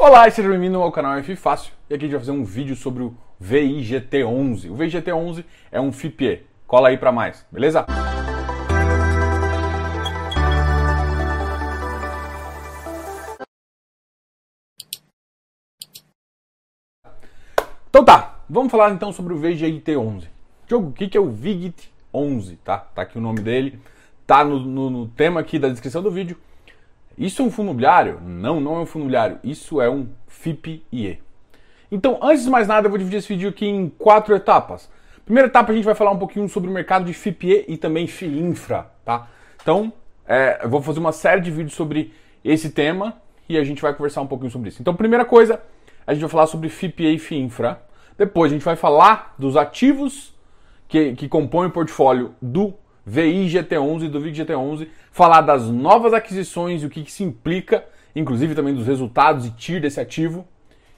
Olá e seja bem-vindo ao canal F Fácil. E aqui a gente vai fazer um vídeo sobre o VIGT11. O VIGT11 é um FIPE. Cola aí para mais, beleza? Então tá, vamos falar então sobre o VGIT11. Jogo, o que, que é o VIGT11, tá? Tá aqui o nome dele, tá no, no, no tema aqui da descrição do vídeo. Isso é um fundo imobiliário? Não, não é um fundo imobiliário. Isso é um FIP-IE. Então, antes de mais nada, eu vou dividir esse vídeo aqui em quatro etapas. Primeira etapa, a gente vai falar um pouquinho sobre o mercado de FIPE e também FIINFRA, tá? Então, é, eu vou fazer uma série de vídeos sobre esse tema e a gente vai conversar um pouquinho sobre isso. Então, primeira coisa, a gente vai falar sobre FIPE e FIINFRA. Depois, a gente vai falar dos ativos que, que compõem o portfólio do VI GT11 e do VIG GT11, falar das novas aquisições e o que, que se implica, inclusive também dos resultados e TIR desse ativo.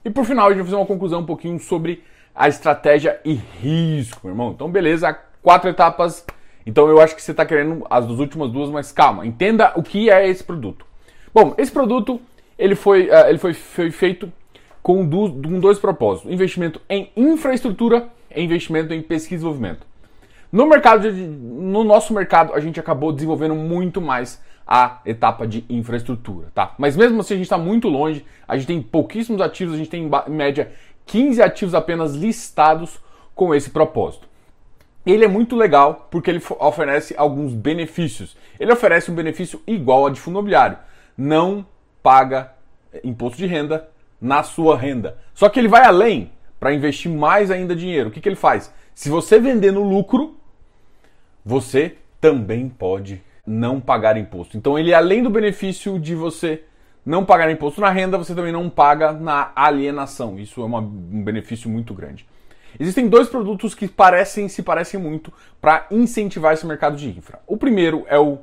E por final, a gente vai fazer uma conclusão um pouquinho sobre a estratégia e risco, meu irmão. Então, beleza, quatro etapas. Então, eu acho que você está querendo as duas últimas duas, mas calma, entenda o que é esse produto. Bom, esse produto ele foi, uh, ele foi, foi feito com dois propósitos: investimento em infraestrutura e investimento em pesquisa e desenvolvimento. No mercado, de, no nosso mercado, a gente acabou desenvolvendo muito mais a etapa de infraestrutura, tá? Mas mesmo assim a gente está muito longe, a gente tem pouquíssimos ativos, a gente tem em média 15 ativos apenas listados com esse propósito. Ele é muito legal porque ele oferece alguns benefícios. Ele oferece um benefício igual a de fundo imobiliário. Não paga imposto de renda na sua renda. Só que ele vai além para investir mais ainda dinheiro. O que, que ele faz? Se você vender no lucro, você também pode não pagar imposto. Então ele além do benefício de você não pagar imposto na renda, você também não paga na alienação. Isso é uma, um benefício muito grande. Existem dois produtos que parecem se parecem muito para incentivar esse mercado de infra. O primeiro é o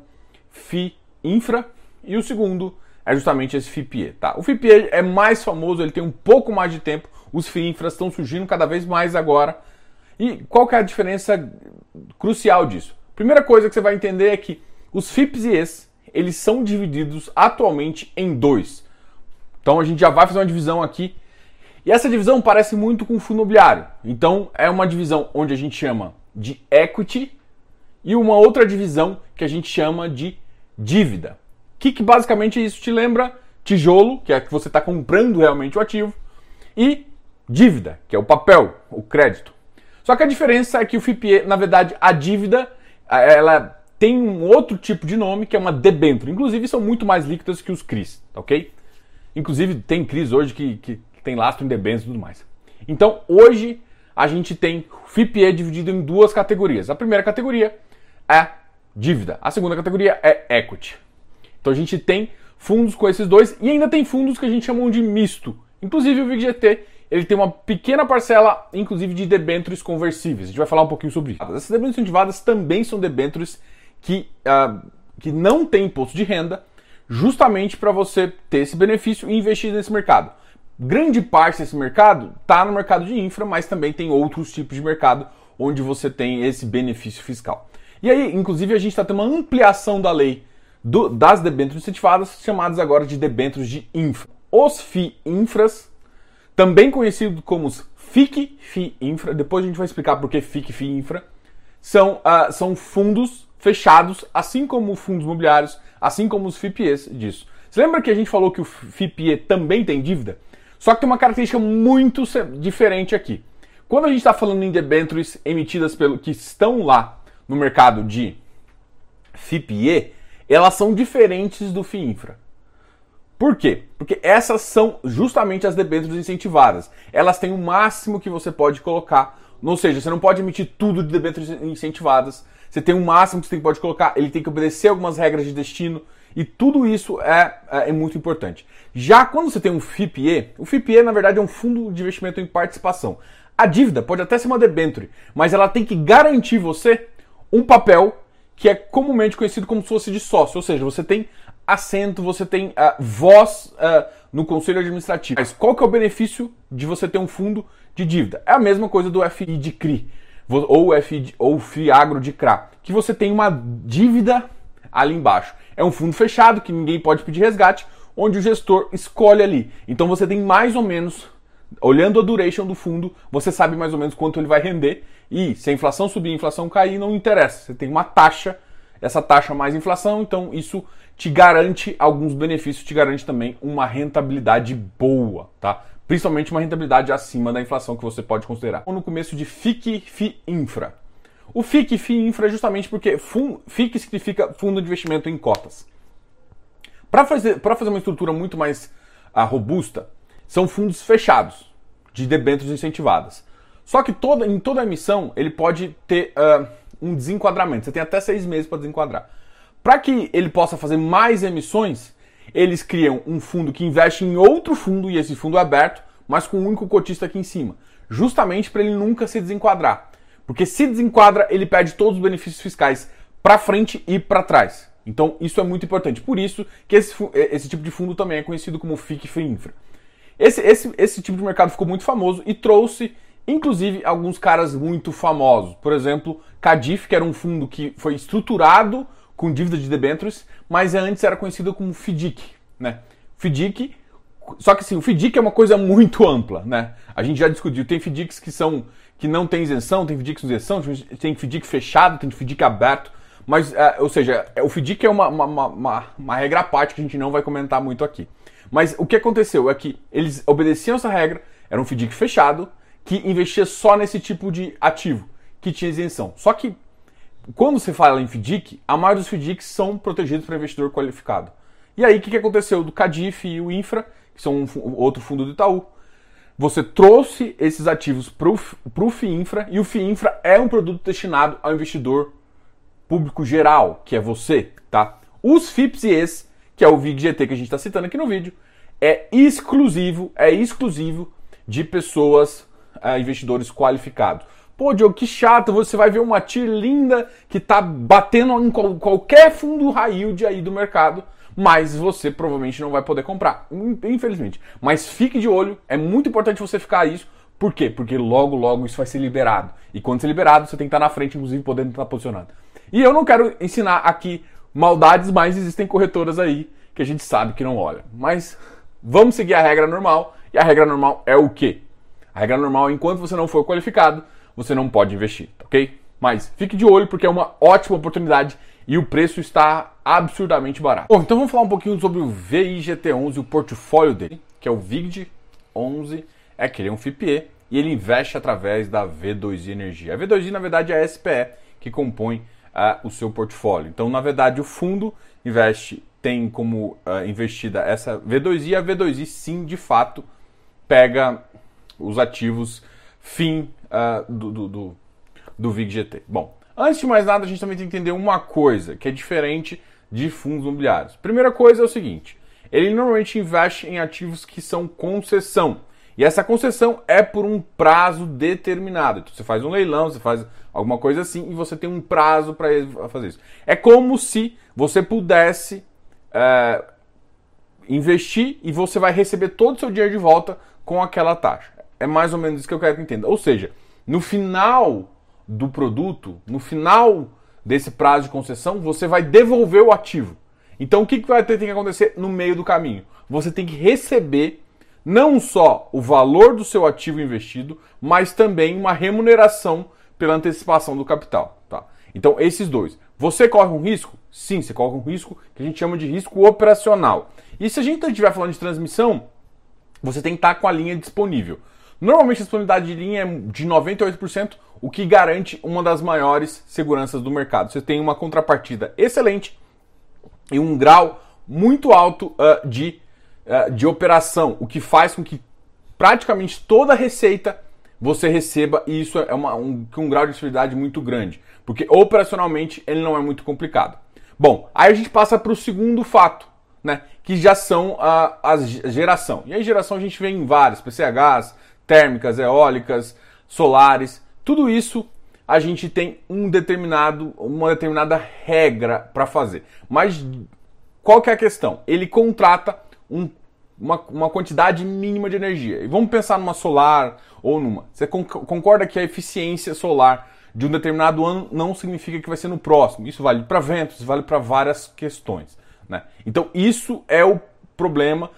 FI Infra e o segundo é justamente esse FIPE, tá? O FIPE é mais famoso, ele tem um pouco mais de tempo. Os FI Infras estão surgindo cada vez mais agora. E qual que é a diferença crucial disso? Primeira coisa que você vai entender é que os FIPS e ES, eles são divididos atualmente em dois. Então a gente já vai fazer uma divisão aqui. E essa divisão parece muito com o fundo imobiliário. Então é uma divisão onde a gente chama de equity e uma outra divisão que a gente chama de dívida. O que, que basicamente isso te lembra? Tijolo, que é que você está comprando realmente o ativo, e dívida, que é o papel, o crédito. Só que a diferença é que o FIPE, na verdade, a dívida, ela tem um outro tipo de nome que é uma debênture. Inclusive, são muito mais líquidas que os CRIs, ok? Inclusive, tem CRIs hoje que, que tem lastro em debêntures e tudo mais. Então, hoje, a gente tem FIPE dividido em duas categorias. A primeira categoria é dívida. A segunda categoria é equity. Então, a gente tem fundos com esses dois e ainda tem fundos que a gente chama de misto. Inclusive, o VIGGT ele tem uma pequena parcela, inclusive, de debêntures conversíveis. A gente vai falar um pouquinho sobre isso. Essas debêntures incentivadas também são debêntures que, uh, que não têm imposto de renda, justamente para você ter esse benefício e investir nesse mercado. Grande parte desse mercado está no mercado de infra, mas também tem outros tipos de mercado onde você tem esse benefício fiscal. E aí, inclusive, a gente está tendo uma ampliação da lei do, das debêntures incentivadas, chamadas agora de debêntures de infra. Os FI-infras também conhecido como os FIC FI Infra, depois a gente vai explicar por que FIC FI Infra, são, uh, são fundos fechados, assim como fundos imobiliários, assim como os FIPEs disso. Você lembra que a gente falou que o FIPE também tem dívida? Só que tem uma característica muito diferente aqui. Quando a gente está falando em debêntures emitidas pelo que estão lá no mercado de FIPE, elas são diferentes do FIINFRA. Por quê? Porque essas são justamente as debêntures incentivadas. Elas têm o máximo que você pode colocar. Ou seja, você não pode emitir tudo de debêntures incentivadas. Você tem o máximo que você pode colocar. Ele tem que obedecer algumas regras de destino. E tudo isso é, é, é muito importante. Já quando você tem um FIPE, o FIPE na verdade é um fundo de investimento em participação. A dívida pode até ser uma debênture, mas ela tem que garantir você um papel que é comumente conhecido como se fosse de sócio. Ou seja, você tem assento, você tem uh, voz uh, no conselho administrativo. Mas qual que é o benefício de você ter um fundo de dívida? É a mesma coisa do FI de CRI ou FI ou FIAGRO de CRA, que você tem uma dívida ali embaixo. É um fundo fechado que ninguém pode pedir resgate. onde o gestor escolhe ali. Então você tem mais ou menos, olhando a duration do fundo, você sabe mais ou menos quanto ele vai render. E se a inflação subir, a inflação cair, não interessa. Você tem uma taxa, essa taxa mais inflação, então isso te garante alguns benefícios, te garante também uma rentabilidade boa, tá? Principalmente uma rentabilidade acima da inflação que você pode considerar. No começo de FIC FI Infra. O FIC FI Infra é justamente porque FIC significa Fundo de Investimento em Cotas. Para fazer, fazer uma estrutura muito mais uh, robusta, são fundos fechados, de debêntures incentivadas. Só que toda, em toda emissão ele pode ter uh, um desenquadramento. Você tem até seis meses para desenquadrar. Para que ele possa fazer mais emissões, eles criam um fundo que investe em outro fundo, e esse fundo é aberto, mas com um único cotista aqui em cima. Justamente para ele nunca se desenquadrar. Porque se desenquadra, ele perde todos os benefícios fiscais para frente e para trás. Então isso é muito importante. Por isso que esse, esse tipo de fundo também é conhecido como FIC Infra. Esse, esse, esse tipo de mercado ficou muito famoso e trouxe, inclusive, alguns caras muito famosos. Por exemplo, Cadif, que era um fundo que foi estruturado com dívida de debêntures, mas antes era conhecido como FIDIC. Né? FIDIC, só que assim, o FIDIC é uma coisa muito ampla. Né? A gente já discutiu, tem FIDICs que são que não tem isenção, tem FIDIC com isenção, tem FIDIC fechado, tem FIDIC aberto. Mas, é, ou seja, é, o FDIC é uma, uma, uma, uma, regra à parte que a gente não vai comentar muito aqui. Mas o que aconteceu é que eles obedeciam essa regra, era um FDIC fechado, que investia só nesse tipo de ativo, que tinha isenção. Só que, quando você fala em FDIC, a maioria dos FDICs são protegidos para investidor qualificado. E aí, o que, aconteceu do Cadif e o Infra, que são um, outro fundo do Itaú, você trouxe esses ativos para o FIINFRA e o FIINFRA é um produto destinado ao investidor público geral, que é você, tá? Os FIPS e ES, que é o VIG-GT que a gente está citando aqui no vídeo, é exclusivo, é exclusivo de pessoas, é, investidores qualificados. Pô, Diogo, que chato, você vai ver uma TIR linda que tá batendo em qualquer fundo high yield aí do mercado, mas você provavelmente não vai poder comprar, infelizmente. Mas fique de olho, é muito importante você ficar isso, por quê? Porque logo, logo isso vai ser liberado. E quando ser liberado, você tem que estar na frente, inclusive podendo estar posicionado. E eu não quero ensinar aqui maldades, mas existem corretoras aí que a gente sabe que não olha. Mas vamos seguir a regra normal. E a regra normal é o quê? A regra normal é enquanto você não for qualificado, você não pode investir, ok? Mas fique de olho porque é uma ótima oportunidade e o preço está absurdamente barato. Bom, então vamos falar um pouquinho sobre o VIGT11, o portfólio dele, que é o VIGD11, é que ele é um FIPE e ele investe através da V2I Energia. A V2I, na verdade, é a SPE que compõe uh, o seu portfólio. Então, na verdade, o fundo investe tem como uh, investida essa V2I, a V2I sim, de fato, pega os ativos fim uh, do, do, do, do VIG-GT. Bom, antes de mais nada, a gente também tem que entender uma coisa que é diferente de fundos imobiliários. Primeira coisa é o seguinte, ele normalmente investe em ativos que são concessão. E essa concessão é por um prazo determinado. Então você faz um leilão, você faz alguma coisa assim e você tem um prazo para fazer isso. É como se você pudesse é, investir e você vai receber todo o seu dinheiro de volta com aquela taxa. É mais ou menos isso que eu quero que entenda. Ou seja, no final do produto, no final desse prazo de concessão, você vai devolver o ativo. Então o que, que vai ter que acontecer no meio do caminho? Você tem que receber não só o valor do seu ativo investido, mas também uma remuneração pela antecipação do capital. Tá? Então, esses dois. Você corre um risco? Sim, você corre um risco que a gente chama de risco operacional. E se a gente estiver falando de transmissão, você tem que estar com a linha disponível. Normalmente a disponibilidade de linha é de 98%, o que garante uma das maiores seguranças do mercado. Você tem uma contrapartida excelente e um grau muito alto uh, de é, de operação, o que faz com que praticamente toda a receita você receba e isso é uma, um, um grau de facilidade muito grande, porque operacionalmente ele não é muito complicado. Bom, aí a gente passa para o segundo fato, né, que já são a, a geração. E aí geração a gente vê em várias, PCHs, térmicas, eólicas, solares, tudo isso a gente tem um determinado, uma determinada regra para fazer. Mas qual que é a questão? Ele contrata um, uma, uma quantidade mínima de energia. E vamos pensar numa solar ou numa. Você concorda que a eficiência solar de um determinado ano não significa que vai ser no próximo. Isso vale para ventos, vale para várias questões. Né? Então, isso é o problema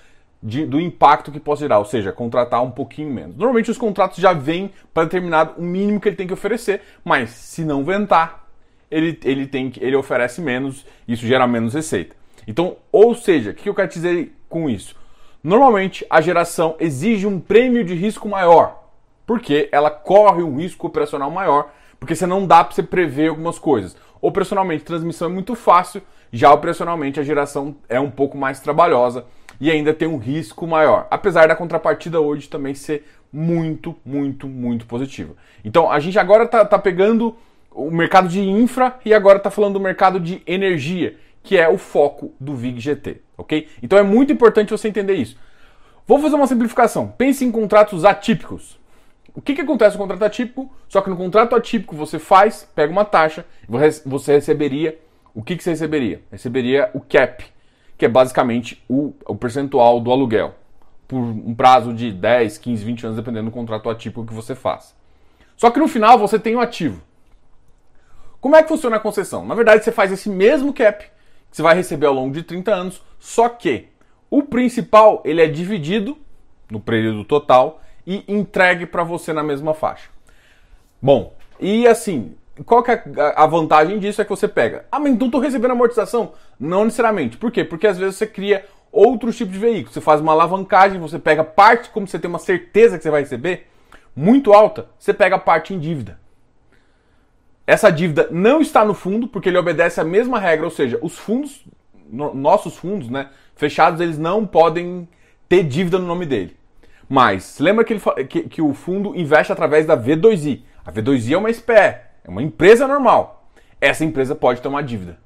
de, do impacto que possa gerar, ou seja, contratar um pouquinho menos. Normalmente os contratos já vêm para determinado o mínimo que ele tem que oferecer, mas se não ventar, ele, ele, tem, ele oferece menos, isso gera menos receita. Então, ou seja, o que eu quero dizer com isso? Normalmente a geração exige um prêmio de risco maior, porque ela corre um risco operacional maior, porque você não dá para você prever algumas coisas. Operacionalmente, transmissão é muito fácil, já operacionalmente a geração é um pouco mais trabalhosa e ainda tem um risco maior, apesar da contrapartida hoje também ser muito, muito, muito positiva. Então a gente agora está tá pegando o mercado de infra e agora está falando do mercado de energia, que é o foco do VIG GT, ok? Então é muito importante você entender isso. Vou fazer uma simplificação. Pense em contratos atípicos. O que, que acontece no contrato atípico? Só que no contrato atípico você faz, pega uma taxa, você receberia. O que, que você receberia? Receberia o cap, que é basicamente o, o percentual do aluguel, por um prazo de 10, 15, 20 anos, dependendo do contrato atípico que você faz. Só que no final você tem o ativo. Como é que funciona a concessão? Na verdade, você faz esse mesmo cap que você vai receber ao longo de 30 anos, só que o principal ele é dividido no período total e entregue para você na mesma faixa. Bom, e assim, qual que é a vantagem disso? É que você pega, ah, mas então estou recebendo amortização? Não necessariamente. Por quê? Porque às vezes você cria outros tipos de veículos. Você faz uma alavancagem, você pega parte, como você tem uma certeza que você vai receber, muito alta, você pega a parte em dívida. Essa dívida não está no fundo, porque ele obedece à mesma regra, ou seja, os fundos, nossos fundos, né, fechados, eles não podem ter dívida no nome dele. Mas, lembra que, ele, que, que o fundo investe através da V2I. A V2I é uma SPE, é uma empresa normal. Essa empresa pode tomar dívida.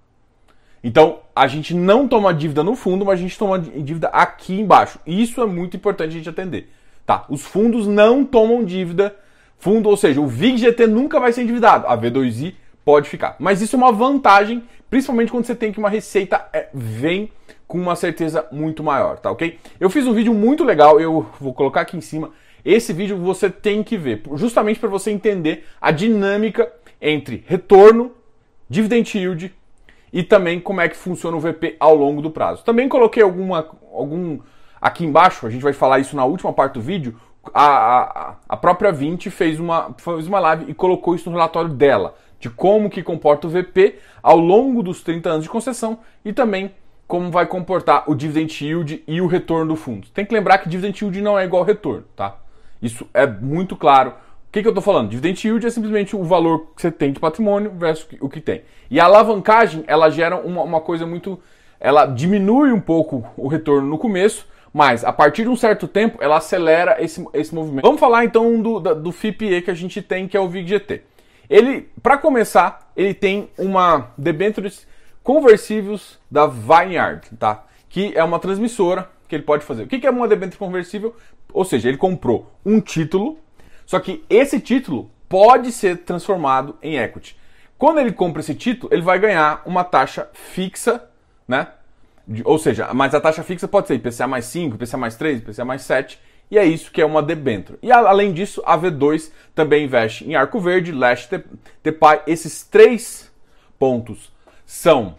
Então, a gente não toma dívida no fundo, mas a gente toma dívida aqui embaixo. Isso é muito importante a gente atender. Tá? Os fundos não tomam dívida fundo, ou seja, o VIG-GT nunca vai ser endividado, a V2I pode ficar. Mas isso é uma vantagem, principalmente quando você tem que uma receita é, vem com uma certeza muito maior, tá ok? Eu fiz um vídeo muito legal, eu vou colocar aqui em cima. Esse vídeo você tem que ver, justamente para você entender a dinâmica entre retorno, dividend yield e também como é que funciona o VP ao longo do prazo. Também coloquei alguma, algum aqui embaixo, a gente vai falar isso na última parte do vídeo, a, a, a própria 20 fez uma, fez uma live e colocou isso no relatório dela, de como que comporta o VP ao longo dos 30 anos de concessão e também como vai comportar o dividend yield e o retorno do fundo. Tem que lembrar que dividend yield não é igual ao retorno, tá? Isso é muito claro. Que, que eu estou falando? Dividend yield é simplesmente o valor que você tem de patrimônio versus o que tem. E a alavancagem, ela gera uma, uma coisa muito... Ela diminui um pouco o retorno no começo, mas a partir de um certo tempo ela acelera esse, esse movimento. Vamos falar então do, do FIPE que a gente tem, que é o VIG-GT. Ele, para começar, ele tem uma debêntures conversíveis da Vineyard, tá? Que é uma transmissora que ele pode fazer. O que é uma debênture conversível? Ou seja, ele comprou um título, só que esse título pode ser transformado em equity. Quando ele compra esse título, ele vai ganhar uma taxa fixa, né? ou seja, mas a taxa fixa pode ser IPCA mais 5, IPCA mais 3, IPCA mais 7, e é isso que é uma debênture. E além disso, a V2 também investe em Arco Verde, Leste, Tepai. Esses três pontos são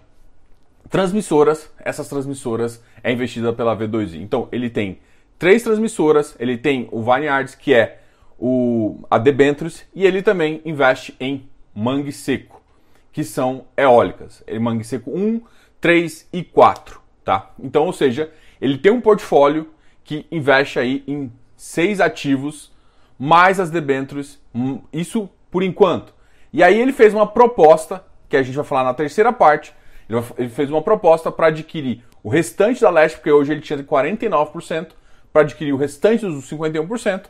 transmissoras. Essas transmissoras é investida pela V2I. Então, ele tem três transmissoras, ele tem o Vineyards, que é o, a debentures, e ele também investe em Mangue Seco, que são eólicas. Ele Mangue Seco 1, 3 e 4, tá? Então, ou seja, ele tem um portfólio que investe aí em seis ativos mais as debêntures, hum, isso por enquanto. E aí ele fez uma proposta, que a gente vai falar na terceira parte, ele fez uma proposta para adquirir o restante da Leste, porque hoje ele tinha 49%, para adquirir o restante dos 51%,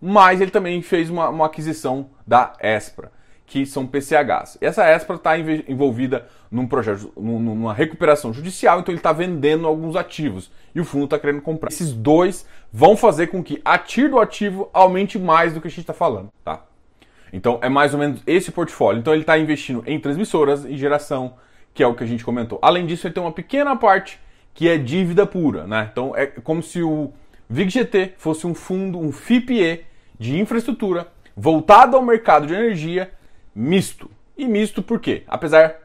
mas ele também fez uma, uma aquisição da Espra que são PCHs. Essa ESPRA está envolvida num projeto, numa recuperação judicial, então ele está vendendo alguns ativos e o fundo está querendo comprar. Esses dois vão fazer com que a TIR do ativo aumente mais do que a gente está falando, tá? Então é mais ou menos esse portfólio. Então ele está investindo em transmissoras e geração, que é o que a gente comentou. Além disso, ele tem uma pequena parte que é dívida pura, né? Então é como se o VIGGT fosse um fundo, um FIPE de infraestrutura voltado ao mercado de energia misto. E misto por quê? Apesar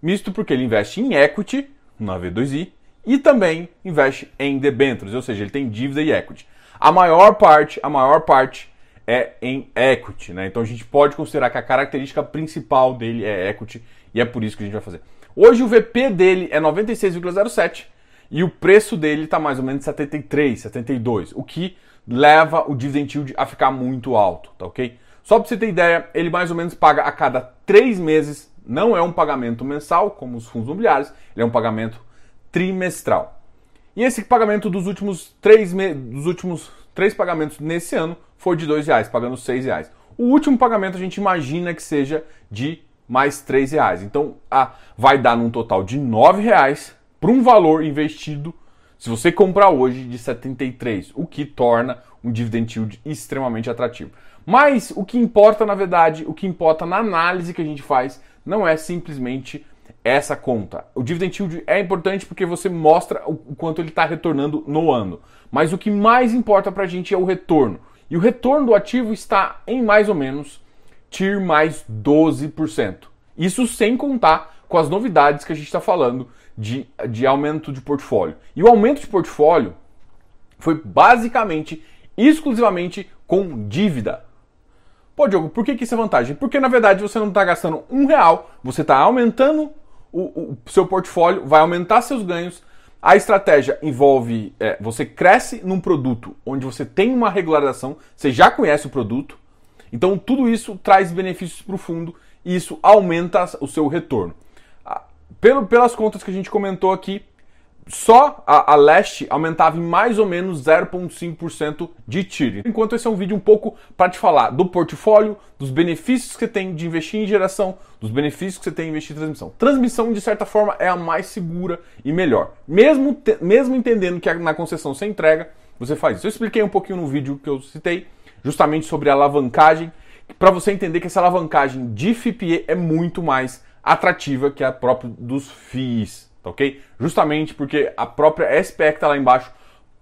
misto porque ele investe em equity na V2I e também investe em debêntures, ou seja, ele tem dívida e equity. A maior parte, a maior parte é em equity, né? Então a gente pode considerar que a característica principal dele é equity e é por isso que a gente vai fazer. Hoje o VP dele é 96,07 e o preço dele está mais ou menos 73, 72, o que leva o dividend yield a ficar muito alto, tá ok? Só para você ter ideia, ele mais ou menos paga a cada três meses, não é um pagamento mensal, como os fundos imobiliários, ele é um pagamento trimestral. E esse pagamento dos últimos três, dos últimos três pagamentos nesse ano foi de dois reais, pagando seis reais. O último pagamento a gente imagina que seja de mais três reais. Então a... vai dar num total de nove reais para um valor investido se você comprar hoje de 73, o que torna um dividend yield extremamente atrativo. Mas o que importa, na verdade, o que importa na análise que a gente faz não é simplesmente essa conta. O dividend yield é importante porque você mostra o quanto ele está retornando no ano. Mas o que mais importa para a gente é o retorno. E o retorno do ativo está em mais ou menos TIR mais 12%. Isso sem contar com as novidades que a gente está falando de, de aumento de portfólio. E o aumento de portfólio foi basicamente, exclusivamente com dívida. Pô, Diogo, por que, que isso é vantagem? Porque na verdade você não está gastando um real, você está aumentando o, o, seu portfólio, vai aumentar seus ganhos. A estratégia envolve é, você cresce num produto onde você tem uma regularização, você já conhece o produto, então tudo isso traz benefícios para o fundo e isso aumenta o seu retorno pelo, pelas contas que a gente comentou aqui, só a, a leste aumentava em mais ou menos 0,5% de TIR. Enquanto esse é um vídeo um pouco para te falar do portfólio, dos benefícios que você tem de investir em geração, dos benefícios que você tem de investir em transmissão. Transmissão, de certa forma, é a mais segura e melhor. Mesmo, te, mesmo entendendo que na concessão você entrega, você faz isso. Eu expliquei um pouquinho no vídeo que eu citei, justamente sobre a alavancagem, para você entender que essa alavancagem de FIPE é muito mais atrativa que a própria dos FIIs, tá ok? Justamente porque a própria SPE que está lá embaixo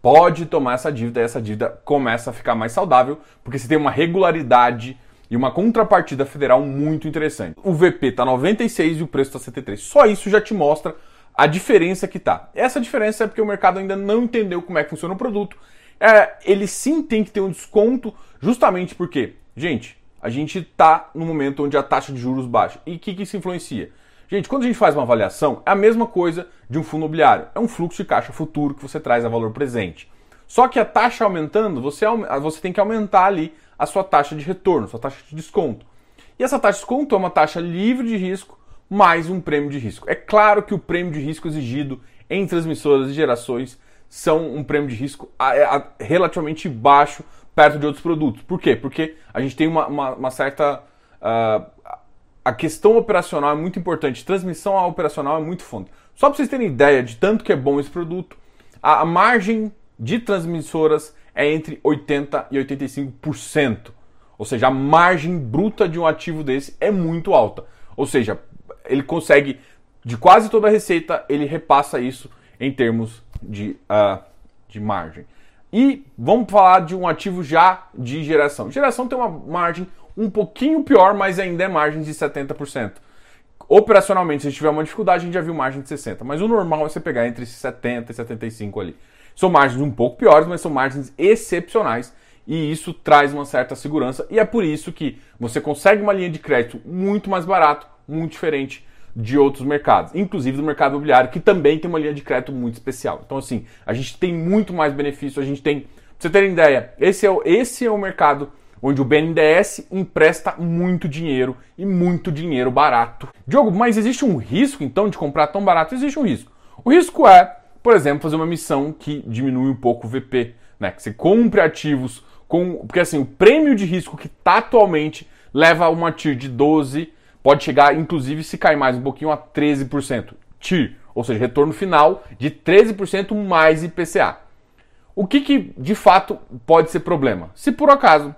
pode tomar essa dívida e essa dívida começa a ficar mais saudável, porque você tem uma regularidade e uma contrapartida federal muito interessante. O VP está 96 e o preço está 73. Só isso já te mostra a diferença que tá. Essa diferença é porque o mercado ainda não entendeu como é que funciona o produto. É, ele sim tem que ter um desconto, justamente porque, gente, a gente está no momento onde a taxa de juros baixa. E o que, que isso influencia? Gente, quando a gente faz uma avaliação, é a mesma coisa de um fundo imobiliário. É um fluxo de caixa futuro que você traz a valor presente. Só que a taxa aumentando, você, você tem que aumentar ali a sua taxa de retorno, sua taxa de desconto. E essa taxa de desconto é uma taxa livre de risco mais um prêmio de risco. É claro que o prêmio de risco exigido em transmissoras e gerações são um prêmio de risco relativamente baixo perto de outros produtos. Por quê? Porque a gente tem uma, uma, uma certa. Uh, a questão operacional é muito importante, transmissão operacional é muito fundo. Só para vocês terem ideia de tanto que é bom esse produto, a, a margem de transmissoras é entre 80% e 85%. Ou seja, a margem bruta de um ativo desse é muito alta. Ou seja, ele consegue, de quase toda a receita, ele repassa isso em termos de, uh, de margem. E vamos falar de um ativo já de geração. Geração tem uma margem um pouquinho pior, mas ainda é margem de 70%. Operacionalmente, se tiver uma dificuldade, a gente já viu margem de 60%. Mas o normal é você pegar entre 70% e 75% ali. São margens um pouco piores, mas são margens excepcionais. E isso traz uma certa segurança. E é por isso que você consegue uma linha de crédito muito mais barato, muito diferente de outros mercados, inclusive do mercado imobiliário, que também tem uma linha de crédito muito especial. Então, assim, a gente tem muito mais benefício, a gente tem. Pra você ter ideia, esse é, o, esse é o mercado onde o BNDES empresta muito dinheiro e muito dinheiro barato. Diogo, mas existe um risco então de comprar tão barato? Existe um risco. O risco é, por exemplo, fazer uma missão que diminui um pouco o VP, né? Que você compre ativos com. Porque assim, o prêmio de risco que está atualmente leva a uma TIR de 12 pode chegar, inclusive, se cair mais um pouquinho, a 13%. TIR, ou seja, retorno final de 13% mais IPCA. O que, que de fato pode ser problema? Se por acaso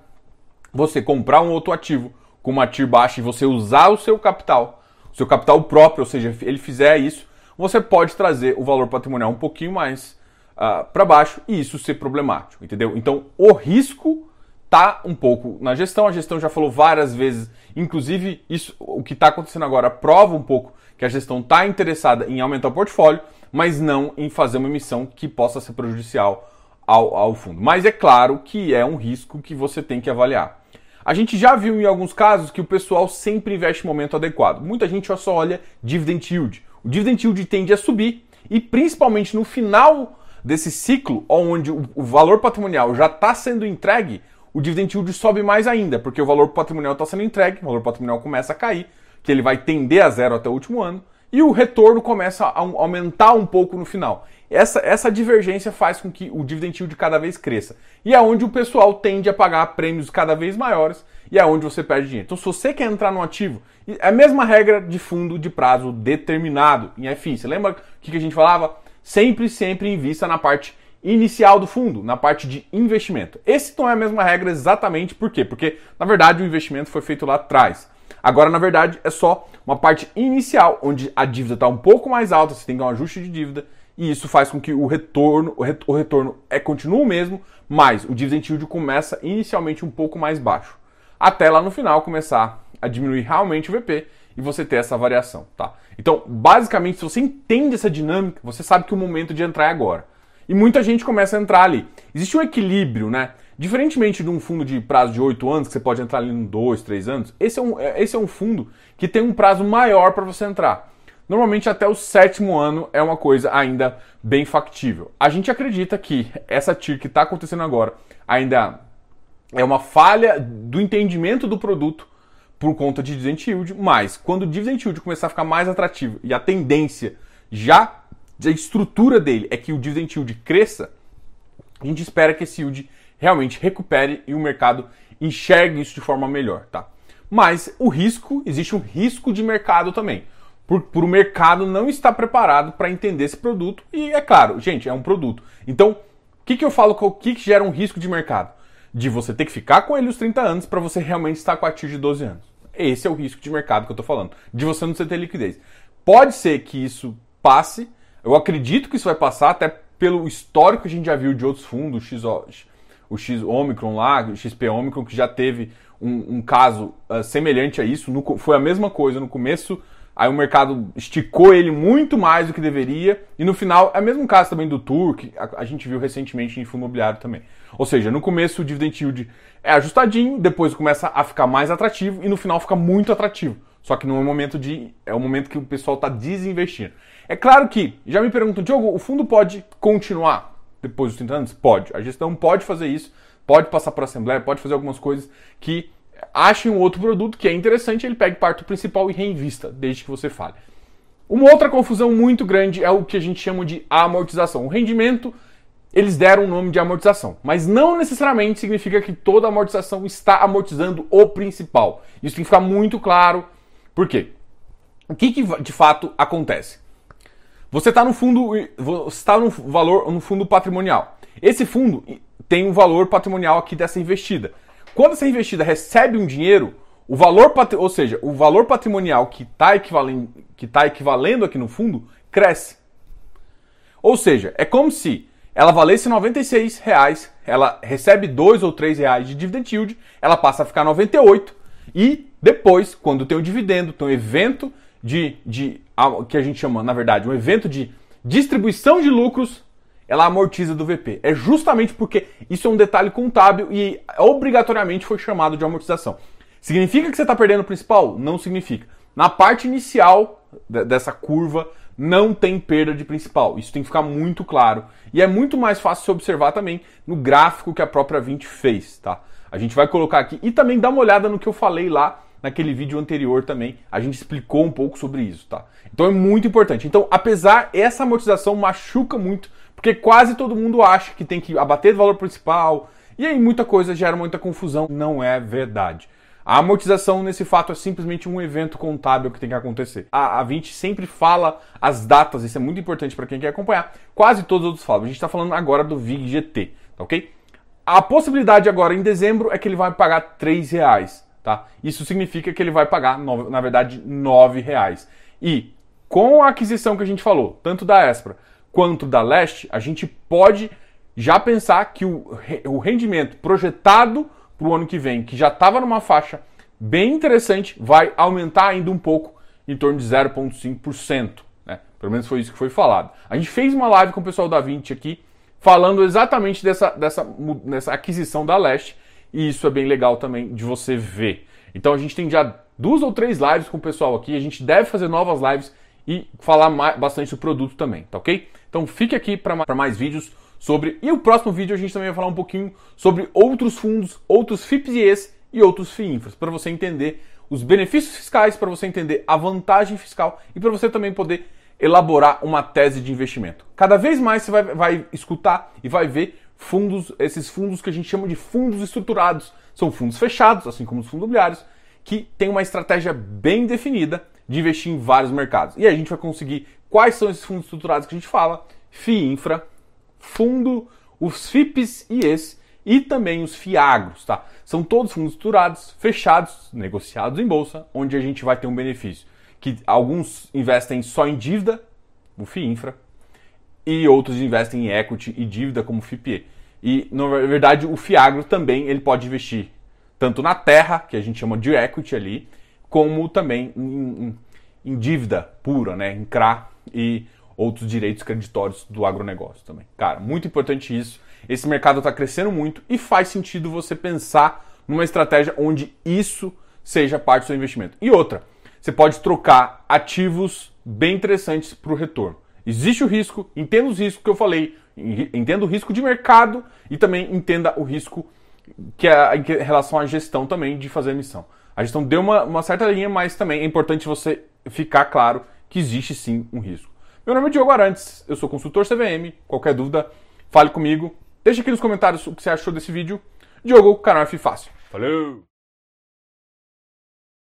você comprar um outro ativo com uma TIR baixa e você usar o seu capital, o seu capital próprio, ou seja, ele fizer isso, você pode trazer o valor patrimonial um pouquinho mais uh, ah, para baixo e isso ser problemático, entendeu? Então, o risco tá um pouco na gestão. A gestão já falou várias vezes, inclusive isso, o que está acontecendo agora prova um pouco que a gestão está interessada em aumentar o portfólio, mas não em fazer uma emissão que possa ser prejudicial ao, ao fundo. Mas é claro que é um risco que você tem que avaliar. A gente já viu em alguns casos que o pessoal sempre investe no momento adequado. Muita gente só olha dividend yield. O dividend yield tende a subir e principalmente no final desse ciclo, onde o, valor patrimonial já está sendo entregue, o dividend yield sobe mais ainda, porque o valor patrimonial está sendo entregue, o valor patrimonial começa a cair, que ele vai tender a zero até o último ano, e o retorno começa a aumentar um pouco no final. Essa, essa divergência faz com que o dividend yield cada vez cresça. E é onde o pessoal tende a pagar prêmios cada vez maiores e é onde você perde dinheiro. Então, se você quer entrar no ativo, é a mesma regra de fundo de prazo determinado em FI. Você lembra o que a gente falava? Sempre, sempre invista na parte inicial do fundo, na parte de investimento. Esse não é a mesma regra exatamente por quê? Porque, na verdade, o investimento foi feito lá atrás. Agora, na verdade, é só uma parte inicial, onde a dívida está um pouco mais alta, você tem que um ajuste de dívida, e isso faz com que o retorno, o retorno é continua o mesmo, mas o dividend yield começa inicialmente um pouco mais baixo, até lá no final começar a diminuir realmente o VP e você ter essa variação, tá? Então, basicamente, se você entende essa dinâmica, você sabe que o momento de entrar é agora. E muita gente começa a entrar ali. Existe um equilíbrio, né? Diferentemente de um fundo de prazo de 8 anos, que você pode entrar ali em 2, 3 anos, esse é um, é, esse é um fundo que tem um prazo maior para você entrar. Normalmente até o sétimo ano é uma coisa ainda bem factível. A gente acredita que essa TIR que está acontecendo agora ainda é uma falha do entendimento do produto por conta de dividend yield, mas quando o dividend yield começar a ficar mais atrativo e a tendência já a estrutura dele é que o dividend yield cresça, a gente espera que esse yield realmente recupere e o mercado enxergue isso de forma melhor, tá? Mas o risco, existe um risco de mercado também por, por o mercado não estar preparado para entender esse produto. E é claro, gente, é um produto. Então, o que, que eu falo, o que, que gera um risco de mercado? De você ter que ficar com ele os 30 anos para você realmente estar com a TIR de 12 anos. Esse é o risco de mercado que eu estou falando. De você não ter liquidez. Pode ser que isso passe. Eu acredito que isso vai passar, até pelo histórico que a gente já viu de outros fundos, o X, o X Omicron lá, o XP Omicron, que já teve um, um caso uh, semelhante a isso. No, foi a mesma coisa no começo Aí o mercado esticou ele muito mais do que deveria. E no final, é o mesmo caso também do Turk, a, a gente viu recentemente em fundo imobiliário também. Ou seja, no começo o dividend yield é ajustadinho, depois começa a ficar mais atrativo e no final fica muito atrativo. Só que não é o momento de. É o momento que o pessoal está desinvestindo. É claro que, já me perguntam, Diogo, o fundo pode continuar depois dos 30 anos? Pode. A gestão pode fazer isso, pode passar para a Assembleia, pode fazer algumas coisas que ache um outro produto que é interessante, ele pegue parte principal e reinvista, desde que você fale. Uma outra confusão muito grande é o que a gente chama de amortização. O rendimento, eles deram o nome de amortização, mas não necessariamente significa que toda amortização está amortizando o principal. Isso tem que ficar muito claro. Por quê? O que, que de fato acontece? Você está no fundo, você está no valor no fundo patrimonial. Esse fundo tem um valor patrimonial aqui dessa investida. Quando essa investida recebe um dinheiro, o valor, ou seja, o valor patrimonial que está equivalendo, que tá equivalendo aqui no fundo cresce. Ou seja, é como se ela valesse 96 reais, ela recebe 2 ou 3 reais de dividend yield, ela passa a ficar 98 e depois, quando tem o dividendo, tem um evento de, de que a gente chama, na verdade, um evento de distribuição de lucros, ela amortiza do VP. É justamente porque isso é um detalhe contábil e obrigatoriamente foi chamado de amortização. Significa que você está perdendo o principal? Não significa. Na parte inicial dessa curva não tem perda de principal. Isso tem que ficar muito claro. E é muito mais fácil se observar também no gráfico que a própria 20 fez, tá? A gente vai colocar aqui e também dá uma olhada no que eu falei lá naquele vídeo anterior também. A gente explicou um pouco sobre isso, tá? Então é muito importante. Então, apesar essa amortização machuca muito porque quase todo mundo acha que tem que abater do valor principal, e aí muita coisa gera muita confusão. Não é verdade. A amortização nesse fato é simplesmente um evento contábil que tem que acontecer. A, a 20 sempre fala as datas, isso é muito importante para quem quer acompanhar. Quase todos os outros falam. A gente está falando agora do VIG GT, tá ok? A possibilidade agora em dezembro é que ele vai pagar 3 reais, tá? Isso significa que ele vai pagar, na verdade, 9 reais. E com a aquisição que a gente falou, tanto da Espra quanto da leste, a gente pode já pensar que o, o rendimento projetado para o ano que vem, que já estava numa faixa bem interessante, vai aumentar ainda um pouco, em torno de 0,5%. Né? Pelo menos foi isso que foi falado. A gente fez uma live com o pessoal da 20 aqui, falando exatamente dessa, dessa, dessa aquisição da Leste, e isso é bem legal também de você ver. Então a gente tem já duas ou três lives com o pessoal aqui, a gente deve fazer novas lives e falar mais, bastante do produto também, tá ok? Então fique aqui para mais vídeos sobre. E o próximo vídeo a gente também vai falar um pouquinho sobre outros fundos, outros FIPS e outros FIINFRAs, para você entender os benefícios fiscais, para você entender a vantagem fiscal e para você também poder elaborar uma tese de investimento. Cada vez mais você vai, vai escutar e vai ver fundos, esses fundos que a gente chama de fundos estruturados. São fundos fechados, assim como os fundos imobiliários, que têm uma estratégia bem definida de investir em vários mercados. E a gente vai conseguir quais são esses fundos estruturados que a gente fala, FII Infra, fundo, os FIPs e ES e também os FIAGROS, tá? São todos fundos estruturados, fechados, negociados em bolsa, onde a gente vai ter um benefício. Que alguns investem só em dívida, o FII Infra, e outros investem em equity e dívida como FIPE. E na verdade o FIAGRO também ele pode investir tanto na terra, que a gente chama de equity ali, como também em, em, em dívida pura, né, em CRA e outros direitos creditórios do agronegócio também. Cara, muito importante isso. Esse mercado está crescendo muito e faz sentido você pensar numa estratégia onde isso seja parte do seu investimento. E outra, você pode trocar ativos bem interessantes para o retorno. Existe o risco, entenda os riscos que eu falei, entenda o risco de mercado e também entenda o risco que é em relação à gestão também de fazer emissão. A gestão deu uma, uma certa linha, mas também é importante você ficar claro que existe sim um risco. Meu nome é Diogo Arantes, eu sou consultor CVM. Qualquer dúvida, fale comigo. Deixe aqui nos comentários o que você achou desse vídeo. Diogo, canal F Fácil. Valeu!